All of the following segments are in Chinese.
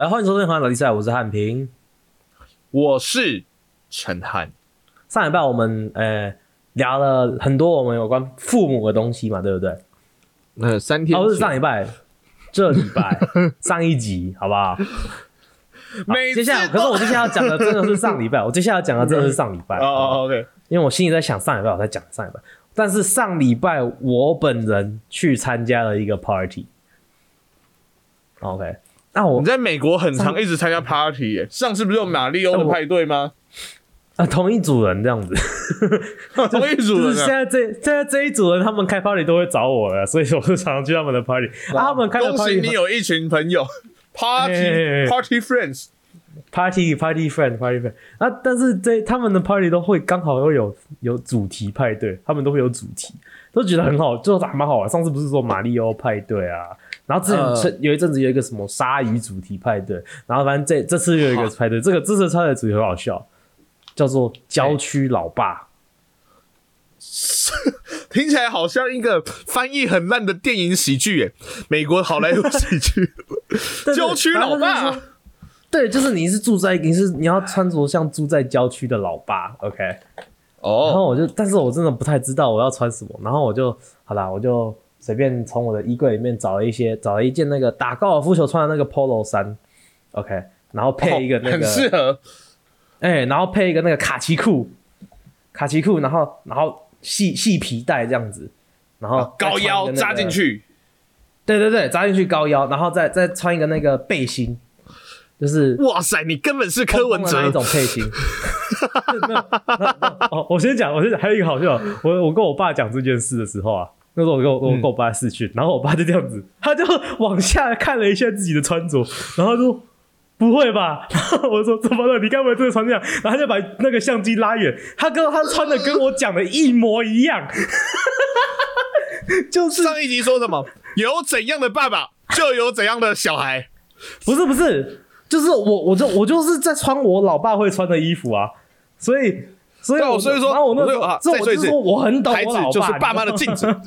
哎，欢迎收听《环老比赛》，我是汉平。我是陈汉。上礼拜我们呃聊了很多我们有关父母的东西嘛，对不对？那三天哦，不是上礼拜，这礼拜 上一集，好不好？每接下来，可是我接下来要讲的真的是上礼拜，我接下来要讲的真的是上礼拜哦哦，OK，因为我心里在想上礼拜我在讲上礼拜，但是上礼拜我本人去参加了一个 party。那我你在美国很常一直参加 party 耶，上次不是有马里奥的派对吗？啊同一组人这样子，同一组就是现人啊，在这现在这一组人他们开 party 都会找我了，所以我就常常去他们的 party。啊，他们开的 party 喜你有一群朋友，party party friends，party party friend party friend 啊，但是这他们的 party 都会刚好会有有主题派对，他们都会有主题，都觉得很好，就还蛮好玩。上次不是说马里奥派对啊，然后之前呃有一阵子有一个什么鲨鱼主题派对，然后反正这这次又有一个派对，这个这次派对主题很好笑，叫做郊区老爸。听起来好像一个翻译很烂的电影喜剧耶，美国好莱坞喜剧，郊区老爸。对，就是你是住在你是你要穿着像住在郊区的老爸，OK 哦。然哦，后我就，但是我真的不太知道我要穿什么，然后我就好啦，我就随便从我的衣柜里面找了一些，找了一件那个打高尔夫球穿的那个 polo 衫，OK，然后配一个那个很，适合，哎、然后配一个那个卡其裤，卡其裤，然后然后细细皮带这样子，然后再高腰扎进，去，对对对，扎进去高腰，然后再再穿一个那个背心，就是哇塞，你根本是柯文哲。那一哲，种配型。我先讲，我先讲，还有一个好笑，我我跟我爸讲这件事的时候啊，那时候我跟我我跟我爸四去，然后我爸就这样子，他就往下看了一下自己的穿着，然后就说。不会吧？然后我说怎么了？你该不会真的穿这样？然后他就把那个相机拉远，他跟他穿的跟我讲的一模一样，就是上一集说什么？有怎样的爸爸，就有怎样的小孩。不是不是，就是我我就我就是在穿我老爸会穿的衣服啊，所以所以我所以说然后我那时候这我就说我很懂我老爸，就是爸妈的镜子，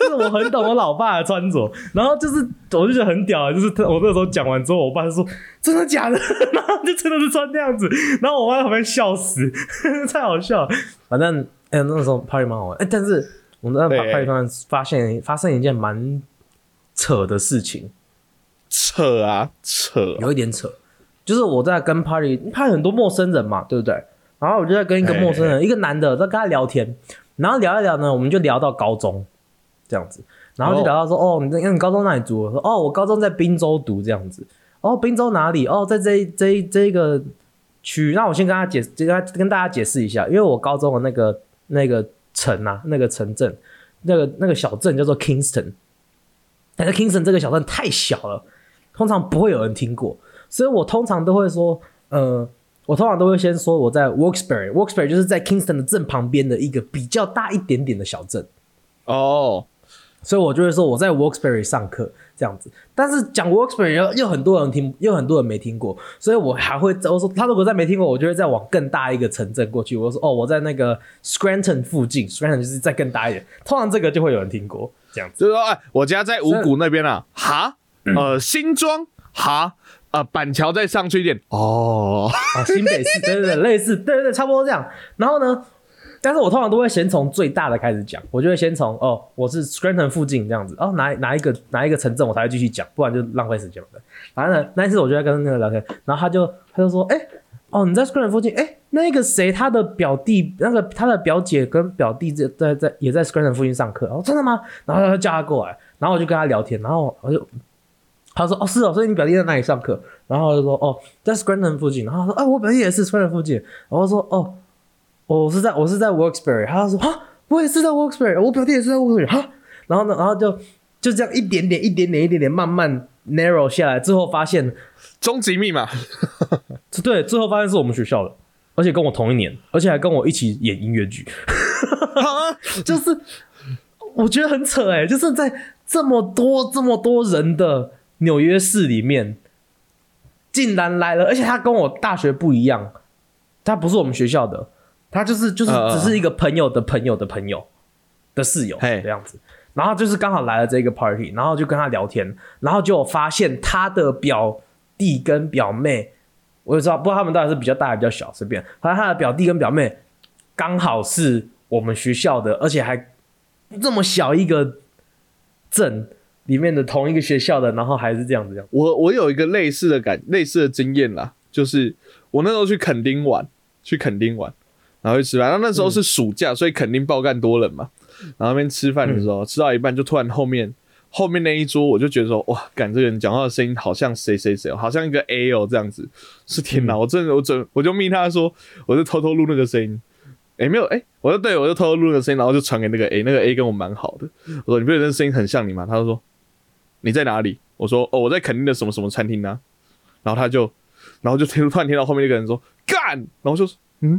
就是我很懂我老爸的穿着，然后就是我就觉得很屌啊，就是我那时候讲完之后，我爸就说真的假的，然后就真的是穿那样子，然后我妈在旁边笑死，太好笑了。反正哎、那时候 party 蛮好玩，哎、但是我们在对 party 上发现发生一件蛮扯的事情，扯啊扯。啊！有一点扯，就是我在跟 party party 很多陌生人嘛，对不对？然后我就在跟一个陌生人，一个男的在跟他聊天，然后聊一聊呢，我们就聊到高中这样子，然后就聊到说，哦，你那你高中哪里读？我说，哦，我高中在滨州读这样子。哦，滨州哪里？哦，在这这这一个区。那我先跟他解，跟他跟大家解释一下，因为我高中的那个那个城啊，那个城镇，那个那个小镇叫做 Kingston，但是 Kingston 这个小镇太小了，通常不会有人听过，所以我通常都会说，呃，我通常都会先说我在 Wilkes-Barre，Wilkes-Barre 就是在 Kingston 的正旁边的一个比较大一点点的小镇，哦，所以我就会说我在 Wilkes-Barre 上课这样子。但是讲 Wilkes-Barre 又又很多人听，又很多人没听过，所以我还会我说他如果再没听过，我就会再往更大一个城镇过去。我说哦，我在那个 Scranton 附近，Scranton 就是再更大一点，通常这个就会有人听过这样子。就是说，哎，我家在五谷那边啊，哈，呃，新庄，哈，呃，板桥再上去一点，哦，啊，新北市，对对对，类似，对对对，差不多这样。然后呢，但是我通常都会先从最大的开始讲，我就会先从哦，我是 Scranton 附近这样子，哦，哪哪一个哪一个城镇我才会继续讲，不然就浪费时间了。反正呢，那一次我就在跟那个聊天，然后他就他就说，哎、哦，你在 Scranton 附近，哎、那个谁，他的表弟，那个他的表姐跟表弟在在在也在 Scranton 附近上课，哦，真的吗？然后他就叫他过来，然后我就跟他聊天，然后我就他说：“哦，是哦，所以你表弟在哪里上课？”然后我就说：“哦，在 Scranton 附近。”然后他说：“啊，我表弟也是 Scranton 附近。”然后我说：“哦，我是在我是在 Wilkes-Barre。”他说：“啊，我也是在 Wilkes-Barre，我表弟也是在 Wilkes-Barre。”哈，然后呢，然后就就这样一点点、一点点、一点点慢慢 narrow 下来，最后发现，终极密码，对，最后发现是我们学校的，而且跟我同一年，而且还跟我一起演音乐剧。就是我觉得很扯哎、就是在这么多这么多人的纽约市里面，竟然来了，而且他跟我大学不一样，他不是我们学校的，他就是就是呃只是一个朋友的朋友的朋友的室友嘿。这样子。然后就是刚好来了这个 party，然后就跟他聊天，然后就发现他的表弟跟表妹，我也知道，不知道他们到底是比较大还是比较小，随便，反正他的表弟跟表妹刚好是我们学校的，而且还这么小一个镇里面的同一个学校的，然后还是这样子这样。我我有一个类似的感类似的经验啦，就是我那时候去垦丁玩，去垦丁玩，然后去吃饭，然后那时候是暑假，所以肯定爆干多人嘛。然后那边吃饭的时候，吃到一半就突然后面后面那一桌，我就觉得说，哇，感这个人讲话的声音好像谁谁谁哦，好像一个 A 哦这样子。是天哪，我真的我准我就密他说，我就偷偷录那个声音。诶，没有诶，我就对我就偷偷录那个声音，然后就传给那个 A，那个 A 跟我蛮好的。我说你不觉得那声音很像你吗？他就说你在哪里？我说哦，我在垦丁的什么什么餐厅呢、然后他就，然后就听突然听到后面那个人说干，然后就说嗯，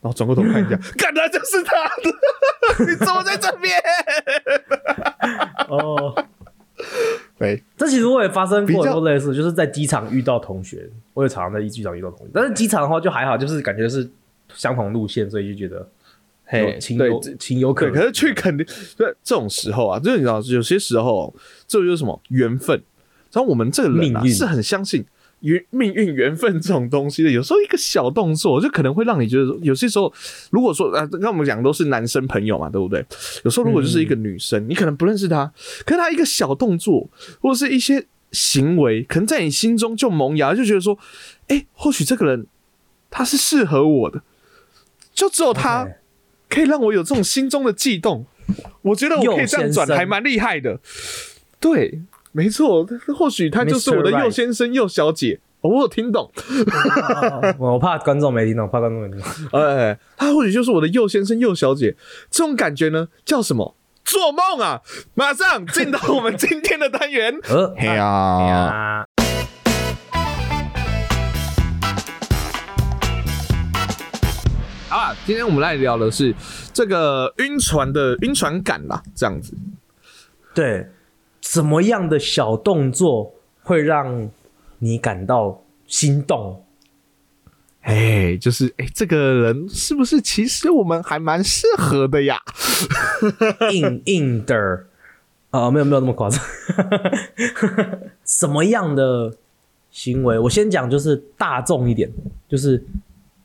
然后转过头看一下，干他就是他的，你怎么在这边？哦，对，这其实我也发生过很多类似，就是在机场遇到同学，我也常常在机场遇到同学，但是机场的话就还好，就是感觉是相同路线，所以就觉得有情对有情有可。可是去肯定，对这种时候啊，就是你知道，有些时候这就是什么缘分。然后我们这个人啊，是很相信缘命运、缘分这种东西的。有时候一个小动作，就可能会让你觉得说，有些时候，如果说啊，跟我们讲都是男生朋友嘛，对不对？有时候如果就是一个女生，你可能不认识她，可是她一个小动作或者是一些行为，可能在你心中就萌芽，就觉得说，哎，或许这个人他是适合我的，就只有他。可以让我有这种心中的悸动。我觉得我可以这样转，还蛮厉害的。对，没错，或许他就是我的右先生、右小姐。哦我有听懂，哦 我怕观众没听懂，怕观众没听懂。哎，他或许就是我的右先生、右小姐。这种感觉呢，叫什么？做梦啊！马上进到我们今天的单元。呃，嘿呀，啊，好啦，今天我们来聊的是这个晕船的晕船感啦，这样子。对，怎么样的小动作会让你感到心动？哎，就是哎，这个人是不是其实我们还蛮适合的呀？硬硬的，啊，没有没有那么夸张。什么样的行为？我先讲就是大众一点，就是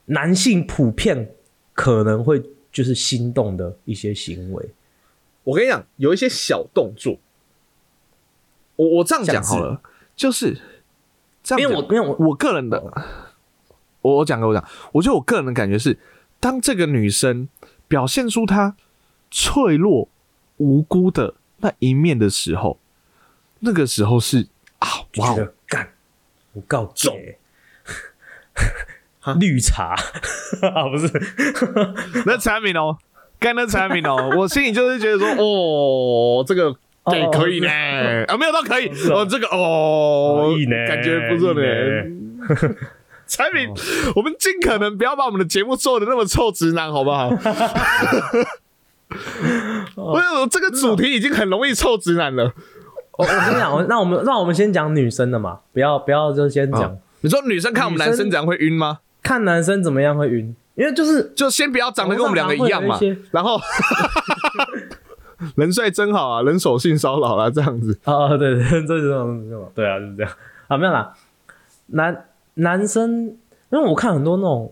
男性普遍可能会就是心动的一些行为。我跟你讲，有一些小动作，我我这样讲好了，就是这样。因为我因为我我个人的，我我讲给我讲，我觉得我个人的感觉是，当这个女生表现出她脆弱无辜的那一面的时候，那个时候是啊，哇哦，觉得干，我告中解。绿茶。啊，不是，那产品哦，干那产品哦，我心里就是觉得说，哦，这个对哦可以呢，啊，没有到可以，是哦哦，这个哦可以呢，感觉不错呢。呢。产品，我们尽可能不要把我们的节目做的那么臭直男，好不好？我有这个主题已经很容易臭直男了。我我跟你讲，我那我们那我们先讲女生的嘛，不要不要就先讲、哦。你说女生看我们男生怎样会晕吗？看男生怎么样会晕，因为就是就先不要长得跟我们两个一样嘛然后 人帅真好啊，人手性骚扰啊，这样子。啊、哦，对对，这种对啊，就是这样啊，没有啦，男男生，因为我看很多那种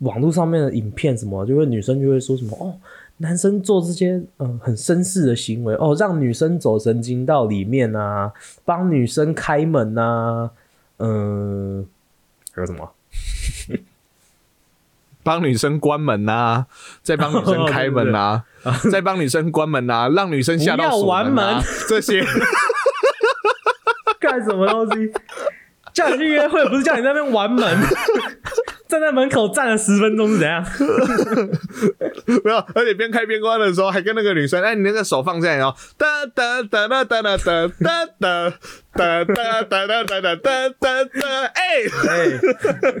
网络上面的影片，什么就会女生就会说什么哦，男生做这些嗯、呃很绅士的行为哦，让女生走神经到里面啊，帮女生开门啊，嗯、还有什么？帮女生关门呐、再帮女生开门呐、再帮女生关门呐、让女生下到锁玩门、这些。干什么东西？叫你去约会，不是叫你在那边玩门，站在门口站了十分钟是怎样？没有，而且边开边关的时候，还跟那个女生，哎，你那个手放这样，然后哒哒哒哒哒哒哒哒哒哒哒哒哒哒哒哒哒哒，哎，哎，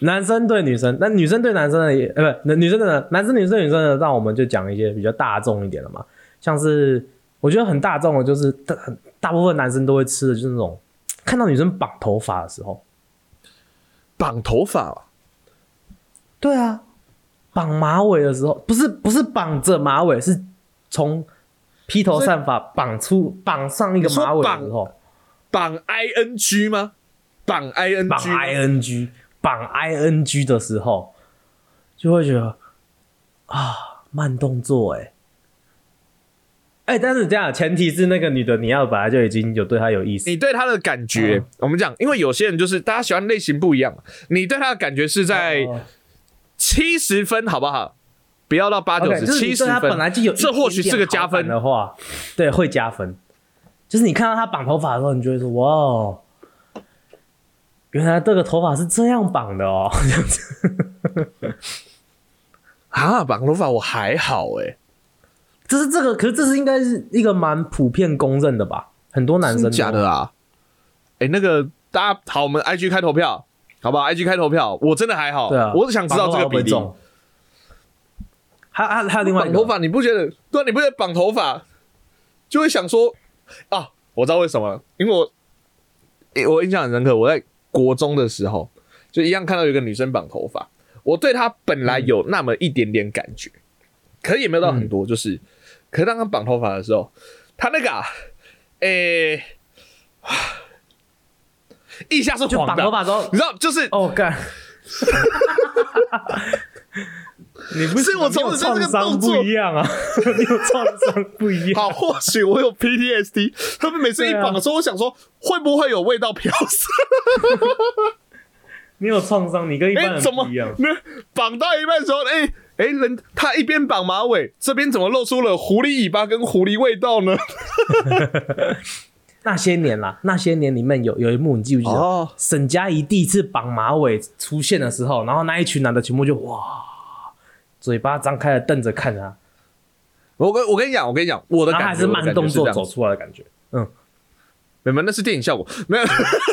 男生对女生，那女生对男生的也，呃，不，女生的男男生女生女生的，让我们就讲一些比较大众一点的嘛，像是我觉得很大众的，就是大很大部分男生都会吃的，就是那种看到女生绑头发的时候，绑头发，对啊，绑马尾的时候，不是不是绑着马尾，是从披头散发绑出绑上一个马尾的时候，绑 ing 吗？绑 ing 绑 ing 绑 ing 的时候，就会觉得啊慢动作哎、哎、但是这样前提是那个女的你要本来就已经有对她有意思。你，对她的感觉，嗯。我们讲，因为有些人就是大家喜欢类型不一样，你对她的感觉是在哦七十分，好不好？不要到八九十，七十分，本来就有一这或许是个加分。的话，对，会加分。就是你看到她绑头发的时候，你就会说哇哦，原来这个头发是这样绑的哦，这样子。啊，绑头发我还好哎、这是这个，可是这是应该是一个蛮普遍公认的吧？很多男生假的啊？哎、那个大家好，我们 IG 开投票，好不好？IG 开投票，我真的还好，对啊，我只想知道这个比例。还还还有另外绑头发，你不觉得？对啊，你不觉得绑头发就会想说啊？我知道为什么了，因为我诶我印象很深刻，我在国中的时候就一样看到有一个女生绑头发，我对她本来有那么一点点感觉，可是也没有到很多，就是，可是当她绑头发的时候，她那个啊，诶、一下是就黄的，绑头发之后你，知道，就是哦干，你不是我从此对这个动作不一样啊，你有创伤不一样。好，或许我有 PTSD。他们每次一绑的时候，我想说会不会有味道飘散？你有创伤，你跟一般哎、人不一样。那绑到一半的时候，哎、哎、人他一边绑马尾，这边怎么露出了狐狸尾巴跟狐狸味道呢？那些年啦，那些年里面有有一幕，你记不记得？哦沈佳宜第一次绑马尾出现的时候，然后那一群男的全部就哇，嘴巴张开了瞪着看他，我跟我跟你讲，我跟你讲，我的感觉还是慢动作走出来的感觉。嗯，没有，那是电影效果，没有，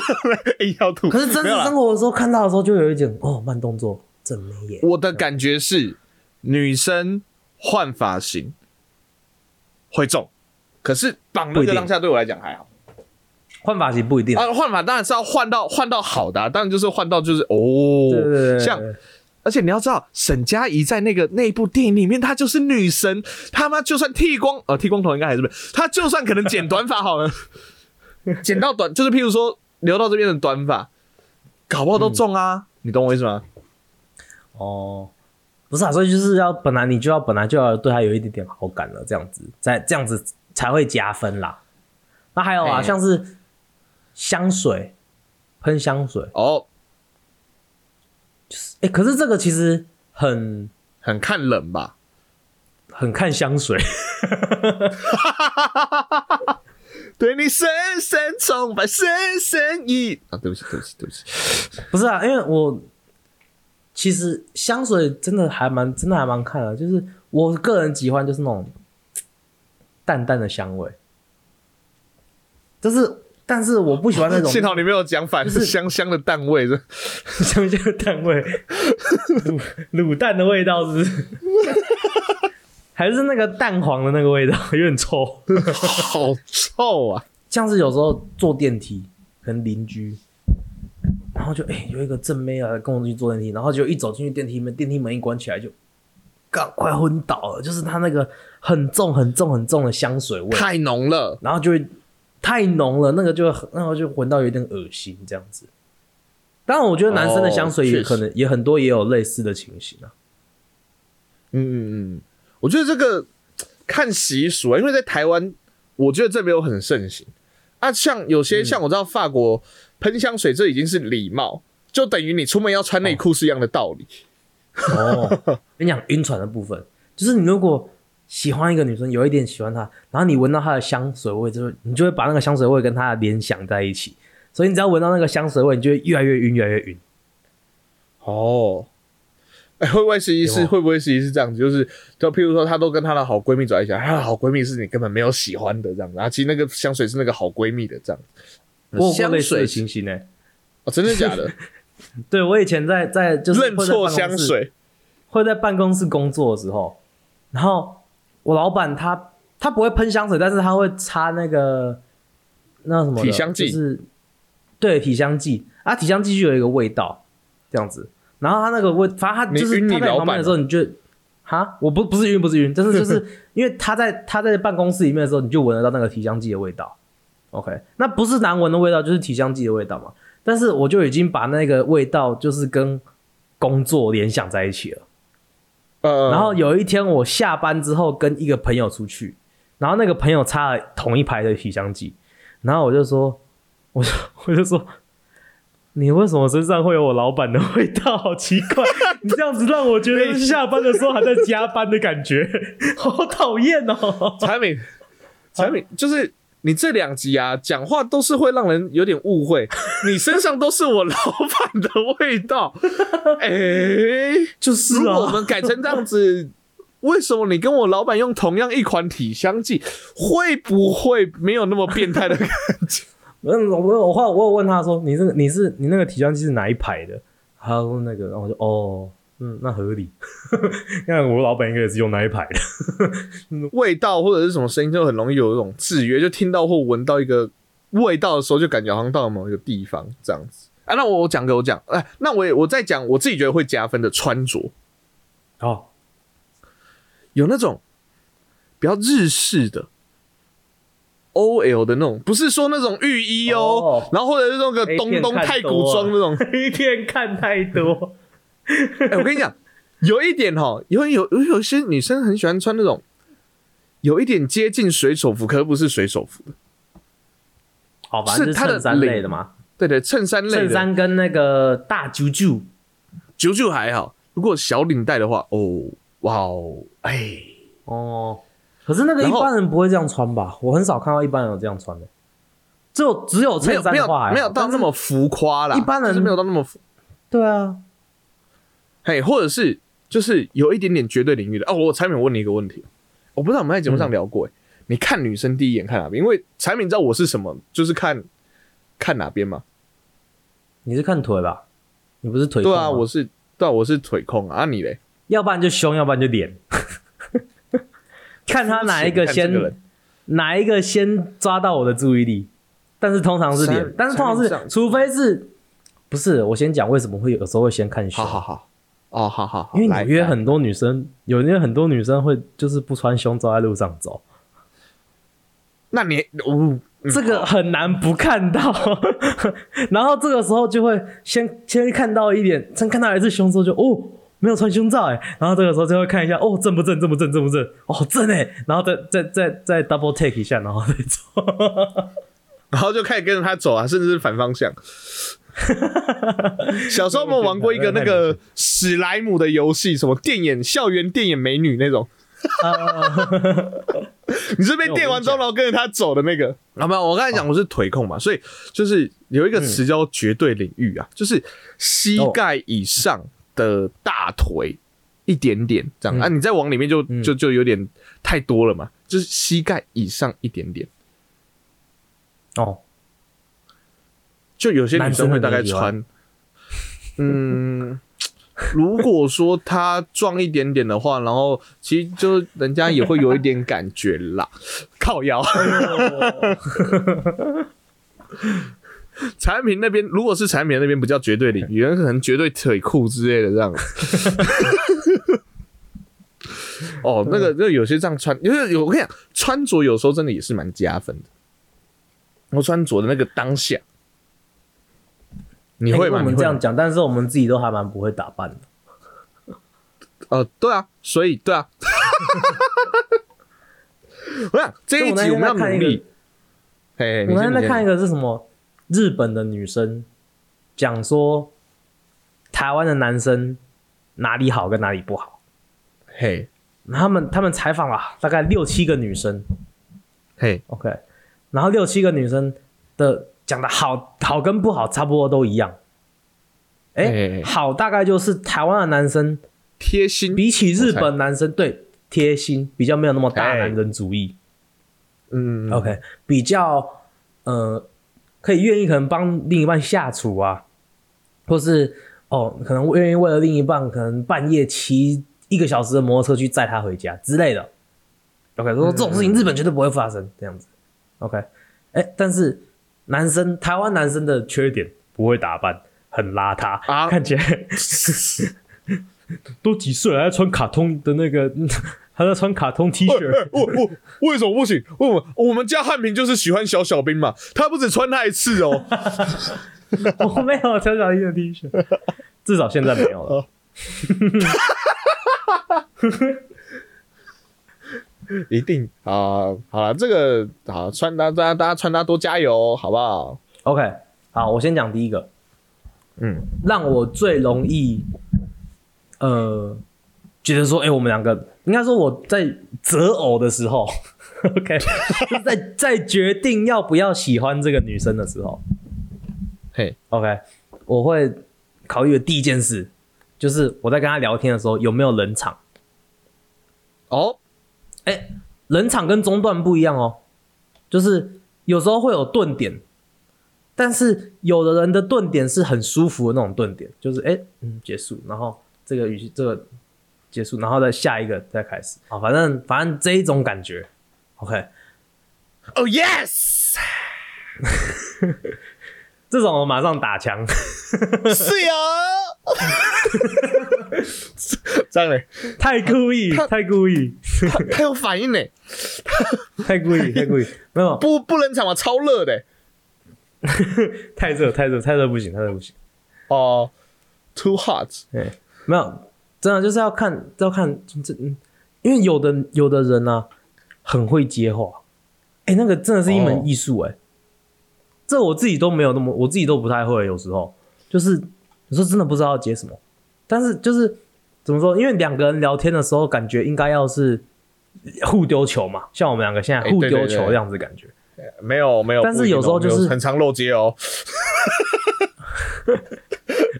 硬要吐。可是真实生活的时候看到的时候，就有一种哦慢动作真美耶。我的感觉是女生换发型会重，可是绑一定个当下对我来讲还好。换发型不一定，啊，换法当然是要换到换到好的、啊，当然就是换到就是哦，像而且你要知道，沈佳宜在那个那部电影里面，她就是女神，他妈就算剃光呃剃光头应该还是不是，她就算可能剪短发好了，剪到短就是譬如说留到这边的短发，搞不好都中啊，你懂我意思吗？哦，不是啊，所以就是要本来你就要本来就要对她有一点点好感了，这样子，在这样子才会加分啦。那还有啊，像是香水，喷香水，哦，哎、可是这个其实很很看人吧。很看香水，对你深深崇拜，深深意啊！对不起，对不起，对不起。不是啊，因为我其实香水真的还蛮真的还蛮看的，就是我个人喜欢就是那种淡淡的香味，就是但是我不喜欢那种 幸好你没有讲反，就是香香的蛋味，是香香的蛋味，卤卤蛋的味道是不是？还是那个蛋黄的那个味道，有点臭。好臭啊！像是有时候坐电梯，可能邻居，然后就哎、有一个正妹啊跟我去坐电梯，然后就一走进去电梯门，电梯门一关起来就，赶快昏倒了，就是它那个很重很重很重的香水味，太浓了。然后就会太浓了，那个就很，然后就闻到有点恶心这样子。当然，我觉得男生的香水也可能、也很多也有类似的情形啊。嗯嗯嗯，我觉得这个看习俗啊，因为在台湾，我觉得这没有很盛行啊。像有些像我知道法国喷香水，这已经是礼貌，就等于你出门要穿内裤是一样的道理。哦，跟你讲晕船的部分，就是你如果喜欢一个女生，有一点喜欢她，然后你闻到她的香水味之后，你就会把那个香水味跟她的联想在一起，所以你只要闻到那个香水味，你就会越来越晕，越来越晕。哦，哎、会不会实际是有会不会实际是这样子？就是就譬如说，她都跟她的好闺蜜走在一起，她的好闺蜜是你根本没有喜欢的这样子，啊，其实那个香水是那个好闺蜜的这样。香水情形呢、哦，真的假的？对我以前在在就是认错香水，会在办公室工作的时候，然后我老板他他不会喷香水，但是他会擦那个那什么体香剂就是对体香剂啊，体香剂就有一个味道这样子，然后他那个味，反正他就是他在旁边的时候，你就哈，我不不是晕不是晕，但是就 是因为他在他在办公室里面的时候，你就闻得到那个体香剂的味道。OK，那不是难闻的味道，就是体香剂的味道嘛。但是我就已经把那个味道就是跟工作联想在一起了。呃，然后有一天我下班之后跟一个朋友出去，然后那个朋友插了同一排的体香剂，然后我就说，我就 我就说，你为什么身上会有我老板的味道？好奇怪，你这样子让我觉得下班的时候还在加班的感觉，好讨厌哦。产品产品就是你这两集啊，讲话都是会让人有点误会，你身上都是我老板的味道，哎、就是如果我啊，们改成这样子，为什么你跟我老板用同样一款体香剂，会不会没有那么变态的感觉？嗯，我我我我有问他说，你这个你是你那个体香剂是哪一排的？他说那个，然后我就哦，嗯，那合理。那我老板应该也是用那一排的。味道或者是什么声音，就很容易有一种制约，就听到或闻到一个味道的时候，就感觉好像到了某一个地方这样子。啊，那我我讲给我讲，哎，那我也我再讲我自己觉得会加分的穿着，哦，有那种比较日式的 OL 的那种，不是说那种浴衣哦，哦然后或者是那个东东太古装那种。一天看太多。哎、我跟你讲，有一点哈，有有有有些女生很喜欢穿那种有一点接近水手服，可是不是水手服的，好，反正是衬衫类领的嘛，对对，衬衫类衬，衫跟那个大啾啾，啾啾还好，如果小领带的话，哦，哇哦，哎，哦，可是那个一般人不会这样穿吧？我很少看到一般人有这样穿的，只有只有衬没有没有衫的话还好没有到那么浮夸啦，一般人是没有到那么浮，对啊，嘿，或者是就是有一点点绝对领域的哦。我产品问你一个问题，我不知道我们在节目上聊过、欸，你看女生第一眼看哪边？因为产品知道我是什么，就是看看哪边嘛。你是看腿吧？你不是腿对啊，我是对啊，我是腿控啊，啊你嘞？要不然就胸，要不然就脸，看他哪一个先哪一个先抓到我的注意力，但是通常是脸，但是通常是除非是不是我先讲为什么会有时候会先看胸好，好好，哦，好好好，因为来来纽约很多女生，有因为很多女生会就是不穿胸罩在路上走，那你哦，嗯这个很难不看到，然后这个时候就会先先看到一点，先看到一次胸之后就哦没有穿胸罩哎，然后这个时候就会看一下哦正不正正不正正不正。哦正哎，然后再再再再 double take 一下，然后再走。然后就开始跟着他走啊，甚至是反方向。小时候我们玩过一个那个史莱姆的游戏，什么电眼校园电眼美女那种。你是被电完之后，然后跟着他走的那个。啊，没有，我刚才讲我是腿控嘛，所以就是有一个词叫绝对领域啊，就是膝盖以上的大腿一点点这样、啊，你再往里面就就就有点太多了嘛，就是膝盖以上一点点。哦，就有些女生会大概穿，嗯，如果说她壮一点点的话，然后其实就人家也会有一点感觉啦，靠腰。产品那边如果是产品那边不叫绝对领域，有人可能绝对腿裤之类的这样。哦，那个那有些这样穿，因为有我跟你讲，穿着有时候真的也是蛮加分的。我穿着的那个当下，你会吗？欸我们这样讲，但是我们自己都还蛮不会打扮的。呃，对啊，所以对啊，我想这一集我们要看一个努力。嘿，我那天在看一个，个是什么？日本的女生讲说，台湾的男生哪里好跟哪里不好。嘿，他们他们采访了大概六七个女生。嘿，，OK，然后六七个女生的讲的好好跟不好差不多都一样。哎、哎好大概就是台湾的男生贴心，比起日本男生对贴心，比较没有那么大哎男人主义。嗯 OK，比较呃，可以愿意可能帮另一半下厨啊，或是哦，可能愿意为了另一半，可能半夜骑一个小时的摩托车去载他回家之类的。OK，说这种事情日本绝对不会发生，这样子。OK，哎、但是男生台湾男生的缺点不会打扮，很邋遢，啊看起来 都几岁了，还在穿卡通的那个，还在穿卡通 T 恤。我我为什么不行？为什么我们家汉平就是喜欢小小兵嘛？他不止穿那一次哦，我没有小小兵的 T 恤，至少现在没有了。一定啊！好了，这个好穿搭，大家大家穿搭多加油，好不好？OK，好，我先讲第一个，嗯，让我最容易呃觉得说，哎、我们两个应该说我在择偶的时候，OK，就是在在决定要不要喜欢这个女生的时候嘿，，OK，我会考虑的第一件事就是我在跟她聊天的时候有没有冷场。哦，哎、冷场跟中断不一样哦，就是有时候会有顿点，但是有的人的顿点是很舒服的那种顿点，就是哎、嗯结束，然后这个语气这个结束，然后再下一个再开始。啊，反正反正这一种感觉，OK，哦、yes，这种我马上打枪，是啊。这样嘞，太故意，太故意，他他有反应呢，太故意，太故意，没有，不不冷场吗？超热的。太热，太热，太热不行，太热不行。哦、t o o hot，对，没有，真的就是要看，要看因为有的有的人呢、很会接话，哎、那个真的是一哦。门艺术，哎，这我自己都没有那么，我自己都不太会，有时候。就是有时候真的不知道要接什么，但是就是怎么说，因为两个人聊天的时候，感觉应该要是互丢球嘛，像我们两个现在哎互丢球这样子感觉，没有没有，但是有时候就是很常漏接哦。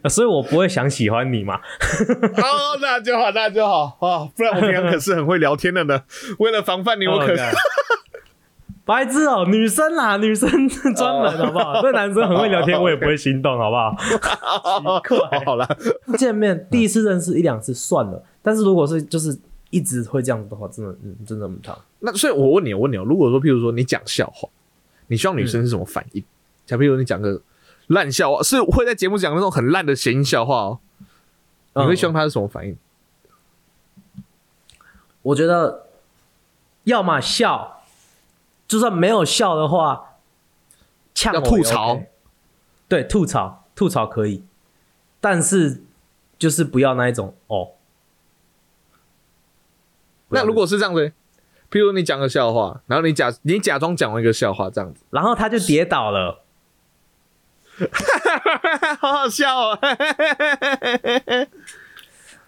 呃 所以我不会想喜欢你嘛，哦，那就好，那就好。啊，不然我平常可是很会聊天的呢。为了防范你，我可 哦干白痴哦、女生啦，女生专门好不好？这男生很会聊天，我也不会心动，好不好？奇怪好了，见面第一次认识一两次算了，但是如果是就是一直会这样子的话，真的嗯真的很烫。那所以我问你，我问你哦，如果说譬如说你讲笑话，你希望女生是什么反应？假譬如你讲个烂笑话，是会在节目讲那种很烂的谐音笑话哦，你会希望她是什么反应？我觉得要么笑，就算没有笑的话，呛我吐槽。对，吐槽吐槽可以，但是就是不要那一种哦。那如果是这样子，譬如你讲个笑话，然后你假你假装讲了一个笑话，这样子，然后他就跌倒了，好好笑哦，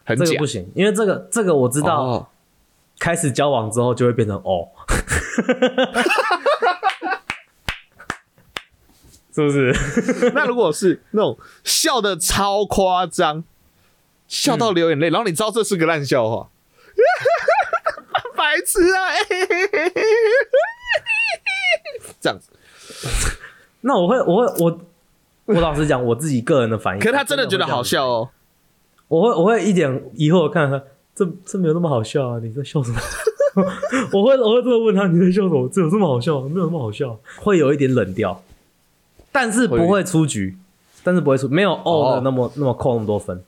这个不。行，因为这个这个我知道，哦开始交往之后就会变成哦，是不是？那如果是那种笑的超夸张，笑到流眼泪，然后你知道这是个烂笑话，白痴啊！这样子，那我会，我会，我我老实讲，我自己个人的反应，可是他真的觉得好笑哦。哦。我会，我会一点疑惑地看他，这这没有那么好笑啊！你在笑什么？我会，我会真的问他你在笑什么？这有这么好笑吗？没有那么好笑，会有一点冷掉，但是不会出局，但是不会出，没有哦的那么、那么扣那么多分，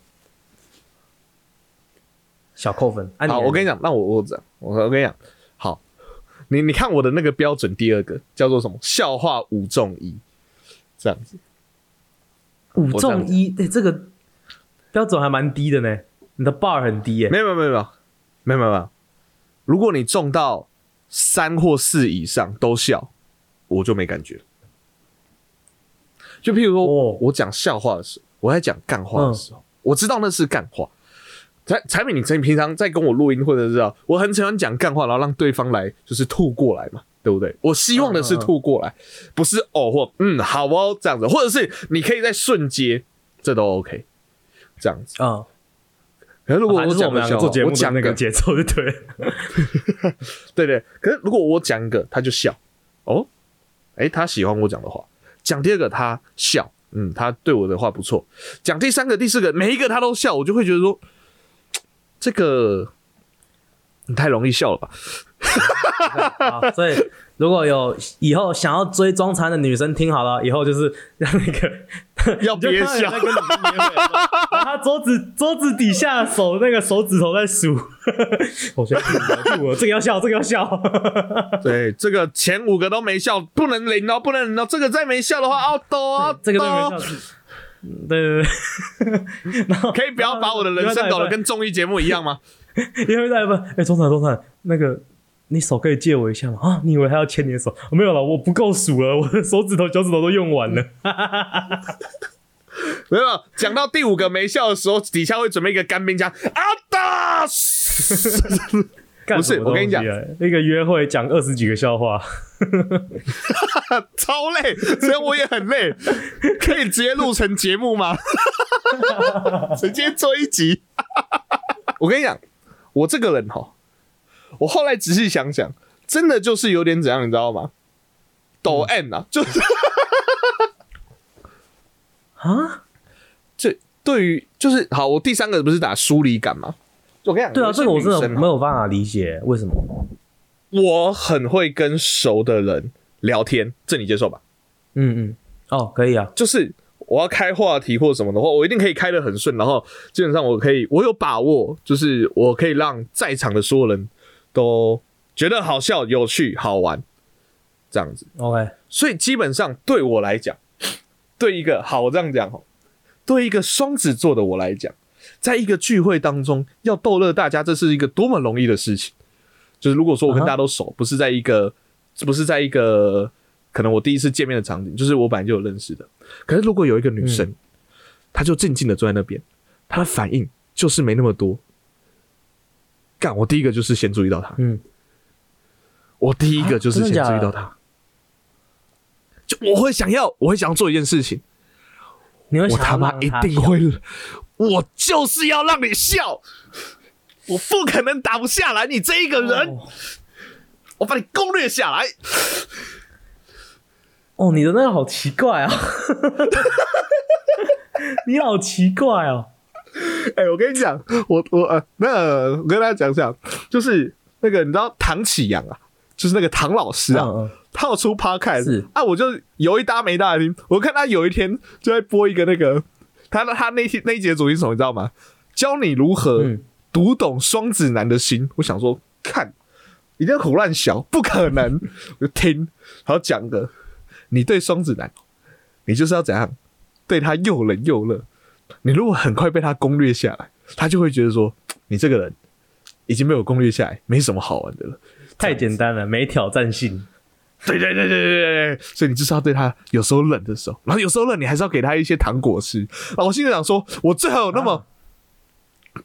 小扣分。啊、好，我跟你你讲，那我我讲，我我跟你讲，好，你你看我的那个标准，第二个叫做什么？笑话五中一，这样子。五中一，对、这个标准还蛮低的呢，你的 bar 很低耶、没有没有没有没有没有没有没有，如果你中到三或四以上都笑，我就没感觉。就譬如说，哦我讲笑话的时候，我在讲干话的时候，我知道那是干话。产产品，你你平常在跟我录音，或者是啊，我很喜欢讲干话，然后让对方来就是吐过来嘛，对不对？我希望的是吐过来，不是哦或嗯好哦这样子，或者是你可以在瞬间，这都 OK，这样子。嗯，可是如果反正就是我讲个笑话们两个做节，目的我讲那个节奏就对了。对对，可是如果我讲一个，他就笑，哦，哎，他喜欢我讲的话；讲第二个，他笑，嗯，他对我的话不错；讲第三个、第四个，每一个他都笑，我就会觉得说，这个你太容易笑了吧？好，所以如果有以后想要追装残的女生，听好了，以后就是让那个要 你就憋笑他桌子桌子底下手那个手指头在数，我觉得第五个第五个这个要笑，这个要笑，对，这个前五个都没笑，不能零哦，不能零哦。这个再没笑的话，奥多哦，这个都没哦笑对对对，然后可以不要把我的人生搞得跟综艺节目一样吗？因为在不，哎，中产中产，那个你手可以借我一下吗？啊，你以为他要牵你的手？没有了，我不够数了，我的手指头、脚趾头都用完了。没有，讲到第五个没笑的时候，底下会准备一个干冰枪，阿达。不是我跟你讲那个约会讲二十几个笑话，超累，所以我也很累。可以直接录成节目吗？直接做一集。我跟你讲，我这个人哈，我后来仔细想想，真的就是有点怎样，你知道吗？抖 M 啊，就是啊？这对于就是好，我第三个不是打疏离感吗？我跟你讲，对啊，这个我真的没有办法理解，为什么？我很会跟熟的人聊天，这你接受吧？嗯嗯，哦，可以啊，就是我要开话题或什么的话，我一定可以开的很顺，然后基本上我可以，我有把握，就是我可以让在场的所有人都觉得好笑、有趣、好玩，这样子。OK，所以基本上对我来讲，对一个好我这样讲哦，对一个双子座的我来讲，在一个聚会当中要逗乐大家，这是一个多么容易的事情。就是如果说我跟大家都熟，不是在一个，不是在一个可能我第一次见面的场景，就是我本来就有认识的。可是如果有一个女生，她就静静的坐在那边，她的反应就是没那么多。干，我第一个就是先注意到她，嗯，我第一个就是先注意到她。就我会想要，我会想要做一件事情，你会我他妈一定会，我就是要让你笑，我不可能打不下来你这一个人，哦我把你攻略下来。哦，你的那个好奇怪啊！你好奇怪哦。哎、我跟你讲，我我呃，那个我跟大家讲讲，就是那个你知道唐启阳啊，就是那个唐老师啊，嗯嗯他有出 podcast 是啊，我就有一搭没搭的听。我看他有一天就在播一个那个他他那天那一节主题是什么，你知道吗？教你如何嗯读懂双子男的心。我想说，看一定胡乱想，不可能。我就听，然后讲的，你对双子男，你就是要怎样对他又冷又热。你如果很快被他攻略下来，他就会觉得说，你这个人已经被我攻略下来，没什么好玩的了。太简单了，没挑战性。对对对对对对对，所以你就是要对他有时候冷的时候，然后有时候冷，你还是要给他一些糖果吃。然后我心里想说，我最好有那么，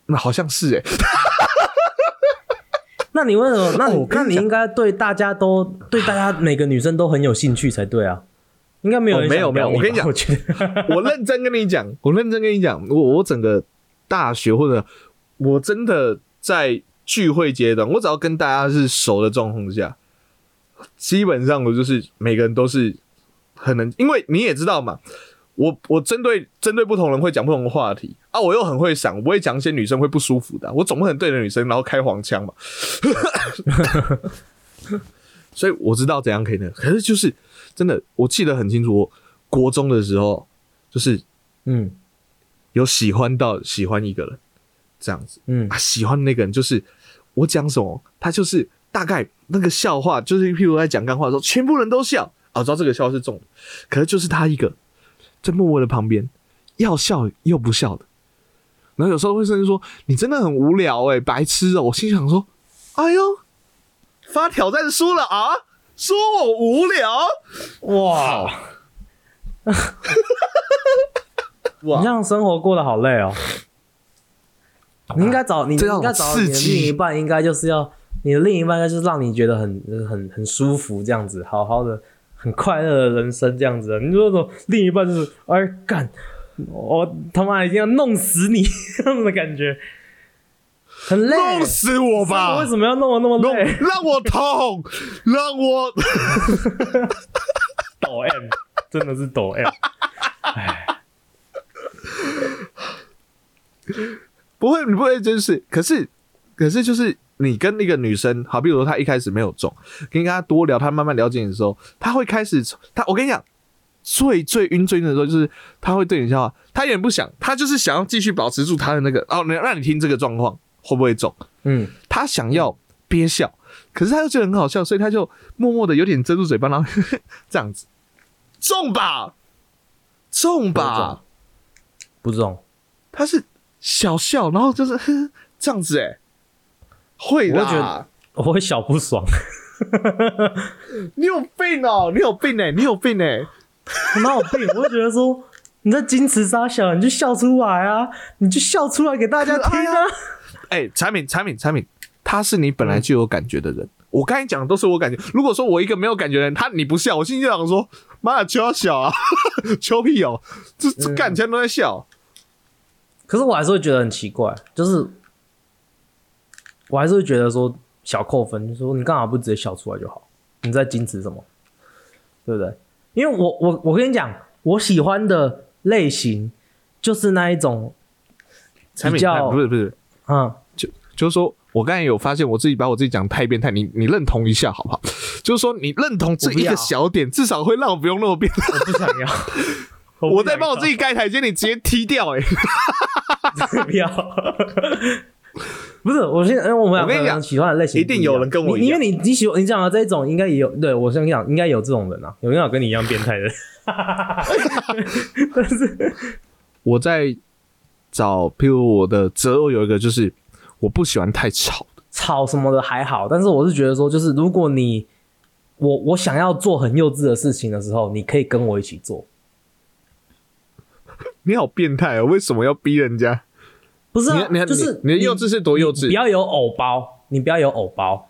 那好像是哎、那你为什么？那你、哦我那你应该对大家都对大家每个女生都很有兴趣才对啊。应该没有哦没有没有我跟你讲我觉得 我认真跟你讲，我认真跟你讲，我我整个大学或者我真的在聚会阶段，我只要跟大家是熟的状况下，基本上我就是每个人都是很能，因为你也知道嘛，我我针对针对不同人会讲不同的话题啊，我又很会想，我不会讲一些女生会不舒服的啊、我总不可能对着女生然后开黄腔嘛，所以我知道怎样可以呢，可是就是真的，我记得很清楚，我国中的时候就是嗯。有喜欢到喜欢一个人这样子。嗯。啊，喜欢的那个人就是我讲什么，他就是大概那个笑话，就是譬如在讲干话的时候，全部人都笑啊，我知道这个笑话是中的，可是就是他一个在默默的旁边要笑又不笑的，然后有时候会甚至说你真的很无聊哎、白痴哦、我心想说，哎呦，发挑战书了啊，说我无聊哇，哇 你这样生活过得好累哦。你应该找你这样应该找你的刺激另一半，应该就是要你的另一半，就是让你觉得很很很舒服，这样子，好好的很快乐的人生这样子。你说说另一半就是哎干，我他妈一定要弄死你 这样子的感觉，很累。弄死我吧！为什么要弄得那么弄累？让我痛，让我 抖 M 真的是抖 M，哎不会，你不会真是，可是可是就是你跟那个女生，好，比如说她一开始没有中，跟她多聊，她慢慢了解你的时候，她会开始，她我跟你讲，最最晕最晕的时候就是她会对你笑话，她有点不想，她就是想要继续保持住她的那个哦，让让你听这个状况会不会中，嗯，她想要憋笑，可是她又觉得很好笑，所以她就默默的有点遮住嘴巴，然后 这样子，中吧，中吧，不中，她是小笑，然后就是呵 这样子、欸，会我会觉啦得。我会小不爽，你有病哦！你有病哎、你有病哎、哪有病？我会觉得说你在矜持傻小，你就笑出来啊，你就笑出来给大家听啊。哎、产品产品产品，他是你本来就有感觉的人。我刚才讲的都是我感觉。如果说我一个没有感觉的人，他你不笑，我心里就想说：妈的，求小啊，求屁哦，这这干全都在笑。可是我还是会觉得很奇怪，就是我还是会觉得说小扣分，就说你干嘛不直接笑出来就好？你在矜持什么？对不对？因为我我我跟你讲，我喜欢的类型就是那一种，比较不是不是，嗯，就就是说我刚才有发现我自己把我自己讲得太变态，你你认同一下好不好？就是说你认同这一个小点，至少会让我不用那么变态。我不想要，我在帮我自己盖台阶，你直接踢掉哎、己 不要。不是，我现在因为我们两我跟你讲喜欢的类型一定有人跟我一样因为你你喜欢你讲的这一种，应该也有对我跟你讲，应该有这种人啊，有没有跟你一样变态的人。但是 我在找，譬如我的择偶有一个就是我不喜欢太吵的，吵什么的还好，但是我是觉得说，就是如果你我我想要做很幼稚的事情的时候，你可以跟我一起做。你好变态哦！为什么要逼人家？不是啊你，你就是你你的幼稚是多幼稚你不要有偶包，你不要有偶包。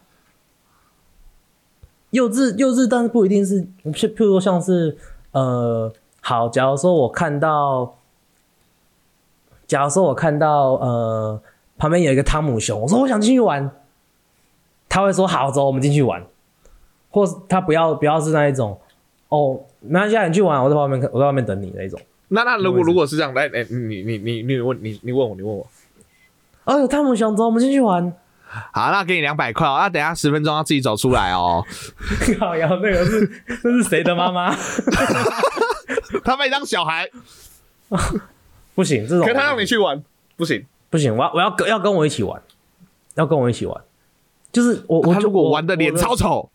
幼稚幼稚，但是不一定是，譬譬如说像是呃，好，假如说我看到，假如说我看到呃旁边有一个汤姆熊，我说我想进去玩，他会说好，走，我们进去玩，或是他不要不要是那一种，哦，没关系，啊，你去玩，我在外面，我在外面等你那一种。那那如果如果是这样，来，哎，你你你你问你你问我，你问我，哦，有汤姆熊，走，我们进去玩。好，那给你两百块哦，那等一下十分钟要自己走出来哦。靠呀，那个是那是谁的妈妈？他把你当小孩，不行，这种可他让你去玩，不行。不行，我要我要跟要跟我一起玩，要跟我一起玩。就是我我他如果我玩的脸超丑，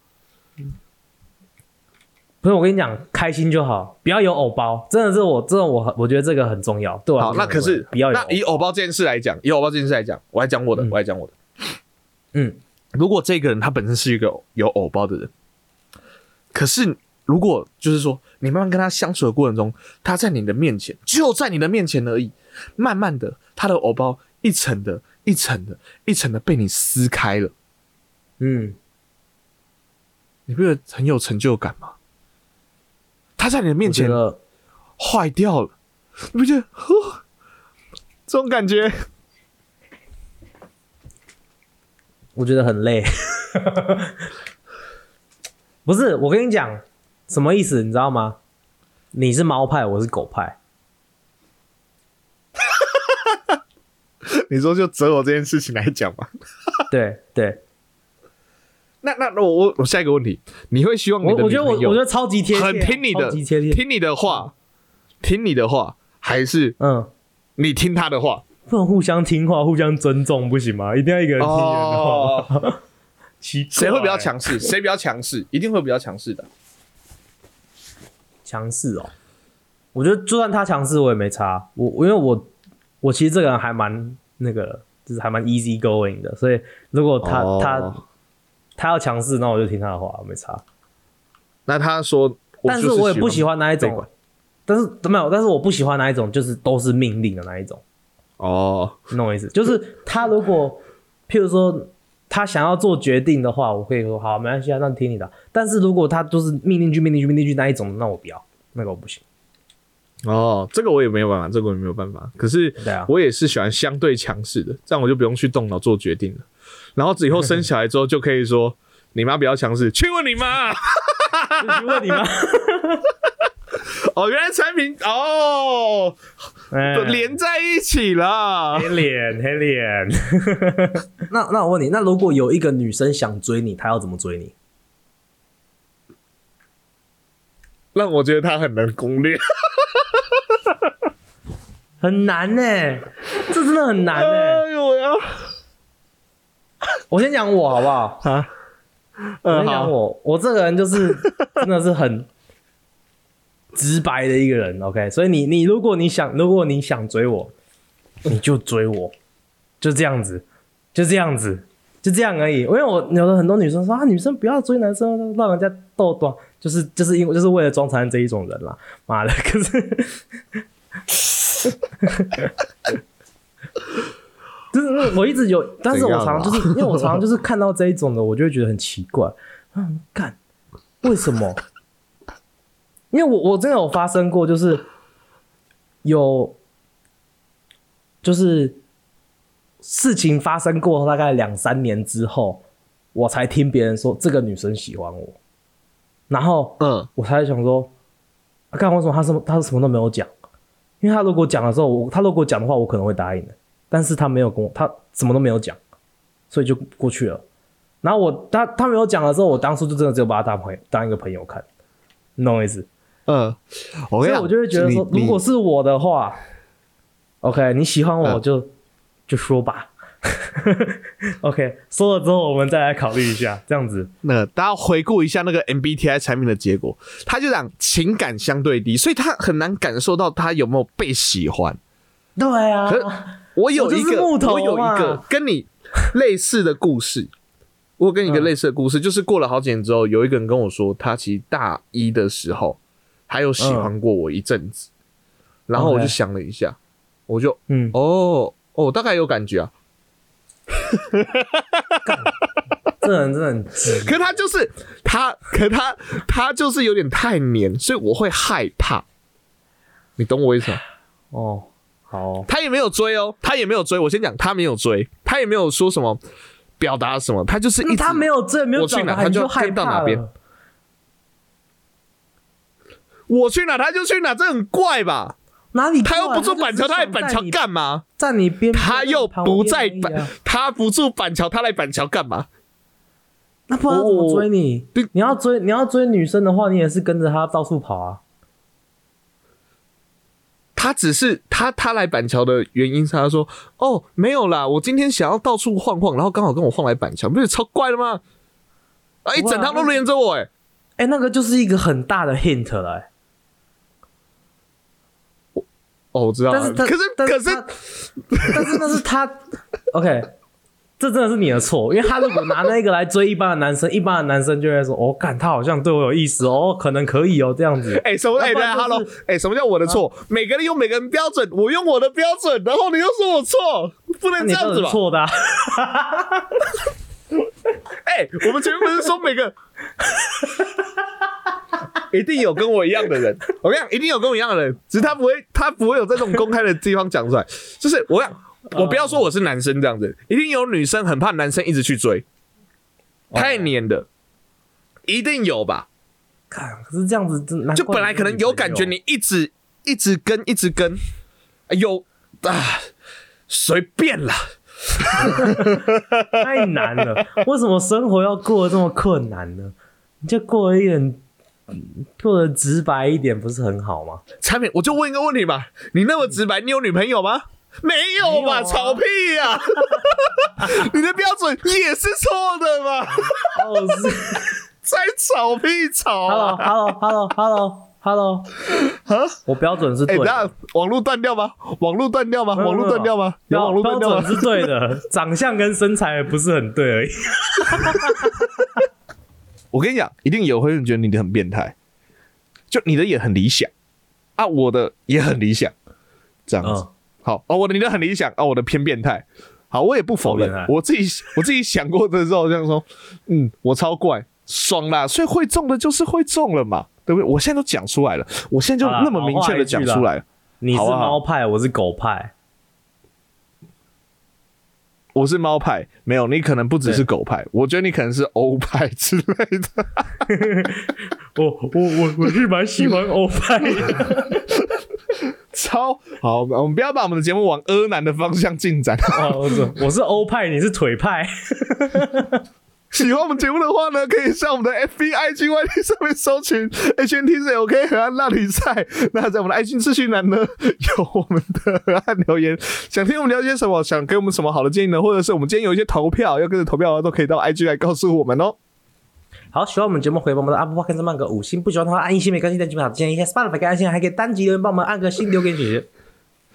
不是我跟你讲，开心就好，不要有偶包。真的是我，真的我我觉得这个很重要。对好，那可是不要有那以偶包这件事来讲，以偶包这件事来讲，我来讲我的，嗯我来讲我的。嗯，如果这个人他本身是一个有偶包的人，可是如果就是说你慢慢跟他相处的过程中，他在你的面前，就在你的面前而已，慢慢的他的偶包一层的、一层的、一层的被你撕开了，嗯，你不觉得很有成就感吗？他在你的面前坏掉了，你不觉得？呵 这种感觉，我觉得很累。不是，我跟你讲什么意思，你知道吗？你是猫派，我是狗派。你说就择偶这件事情来讲嘛？对对，那那那我我我下一个问题，你会希望你的我我觉得我我觉得超级贴切啊，很听你的。听你的话，听你的话，还是嗯，你听他的话？不能互相听话，互相尊重，不行吗？一定要一个人听人的话。哦，谁会比较强势？谁比较强势？一定会比较强势的。强势哦，我觉得就算他强势，我也没差。我我因为我我其实这个人还蛮那个的，就是还蛮 easy going 的，所以如果他、哦他他要强势，那我就听他的话，没差。那他说，但是我也不喜欢那一种，但是没有，但是我不喜欢那一种，就是都是命令的那一种，哦，你懂我意思？就是他如果譬如说他想要做决定的话，我可以说好，没关系啊，那听你的。但是如果他都是命令句、命令句、命令句那一种，那我不要，那个我不行。哦，这个我也没有办法，这个我也没有办法。可是我也是喜欢相对强势的，这样我就不用去动脑做决定了。然后以后生小孩之后就可以说，你妈比较强势，去问你妈。去问你妈？哦，原来产品哦，哎都连在一起了。黑脸黑脸。那那我问你，那如果有一个女生想追你，她要怎么追你？让我觉得她很能攻略。很难呢、这真的很难呢、哎呦我要 我先讲我好不好？啊！我讲我，我这个人就是真的是很直白的一个人，OK。所以你你如果你想如果你想追我，你就追我，就这样子，就这样子，就这样而已。因为我有的很多女生说啊，女生不要追男生，让人家逗短，就是就是因为就是为了装残这一种人啦，妈的！可是。就是我一直有，但是我常常就是因为我常常就是看到这一种的，我就会觉得很奇怪，嗯，干，为什么？因为我我真的有发生过，就是有，就是事情发生过大概两三年之后，我才听别人说这个女生喜欢我，然后嗯，我才想说，啊，干、为什么他什么他什么都没有讲？因为他如果讲的时候，我他如果讲的话，我可能会答应的，但是他没有跟我，他什么都没有讲，所以就过去了。然后我他他没有讲的时候，我当初就真的只有把他当朋友当一个朋友看，你懂我意思？嗯，所以我就会觉得说，如果是我的话，OK，你喜欢我嗯就、就说吧，OK，说了之后我们再来考虑一下，这样子。那大家回顾一下那个 MBTI 产品的结果，他就讲情感相对低，所以他很难感受到他有没有被喜欢。对啊我有一个，我有一个跟你类似的故事。我有跟你一个嗯类似的故事，就是过了好几年之后，有一个人跟我说，他其实大一的时候还有喜欢过我一阵子，然后我就想了一下，我就嗯，哦哦，大概有感觉啊。这人真的。可他就是他，可他他就是有点太黏，所以我会害怕。你懂我意思吗？哦，好哦他也没有追哦，他也没有追。我先讲，他没有追，他也没有说什么表达什么，他就是一直他没有追没有我去哪他就跟到哪边我去哪他就去哪，这很怪吧？哪里他又不住住板桥，他来板桥干嘛？在你边，他又不在板他不住板桥，他来板桥干嘛？那不然要怎么追你对？你要追你要追女生的话，你也是跟着他到处跑啊。他只是他他来板桥的原因是他说哦没有啦，我今天想要到处晃晃，然后刚好跟我晃来板桥，不是超怪的吗？啊，一整趟都连着我哎、哎、那个就是一个很大的 hint 了、欸。哦，我知道啊，但是，可是可是但是那是他，OK，这真的是你的错，因为他如果拿那个来追一般的男生，一般的男生就会说，哦，干，他好像对我有意思哦，可能可以哦，这样子。哎、什么？哎、对那不然就是，Hello，哎、什么叫我的错？每个人有每个人标准，我用我的标准，然后你又说我错，不能这样子吧？是错的、啊，哎、我们前面不是说每个 一定有跟我一样的人，我跟你讲，一定有跟我一样的人，只是他不会，他不会有在这种公开的地方讲出来。就是我讲，我不要说我是男生这样子，一定有女生很怕男生一直去追，太黏的，一定有吧？看，可是这样子真就本来可能有感觉，你你一直一直跟一直跟，哎有啊，随便啦。太难了。为什么生活要过得这么困难呢？你就过得一点，嗯过得直白一点，不是很好吗？产品，我就问一个问题吧，你那么直白，你有女朋友吗？没有吧，没有啊吵屁呀、你的标准也是错的嘛，哦，是 在吵屁吵啊！，Hello，Hello，Hello，Hello，Hello，我标准是哎、对的，网络断掉吗？网络断掉吗？网络断掉吗？有网络标断掉吗？准是对的，长相跟身材不是很对而已。我跟你讲，一定有会觉得你的很变态，就你的也很理想啊，我的也很理想，这样子。嗯，好哦，我的你的很理想哦，我的偏变态。好，我也不否认我自己我自己想过的时候，这样说，嗯，我超怪，爽啦，所以会中的就是会中了嘛，对不对？我现在都讲出来了，我现在就那么明确的讲出来了，你是猫派，我是狗派。我是猫派，没有，你可能不只是狗派，我觉得你可能是欧派之类的。我我我我是蛮喜欢欧派的。操 超好，我们不要把我们的节目往阿南的方向进展。哦，我是我是欧派，你是腿派。喜欢我们节目的话呢，可以上我们的 F B I G Y T 上面搜寻 H N T C O K 河岸拉比赛。那在我们的爱心资讯栏呢，有我们的河岸留言。想听我们聊些什么，想给我们什么好的建议呢？或者是我们今天有一些投票要跟着投票的话，都可以到 I G 来告诉我们哦。好，喜欢我们节目，回我们的 Apple Podcast 按个五星；不喜欢的话，按一星没关系，但基本上建议一下 Spotify 给按星，还可以单击留言帮我们按个星留给姐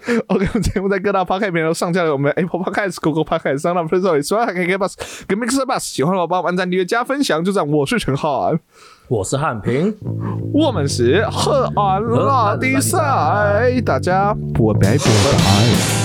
OK，我们节目在各大 Podcast 平台都上架了，我们 Apple Podcast、Google Podcast、s o u n d c l o u d 还可以 Bus 跟 Mixer Bus。喜欢的话，帮我们按赞、订阅、加分享。就这样，我是陈浩，我是汉平，我们是河安拉迪赛，大家拜拜拜拜。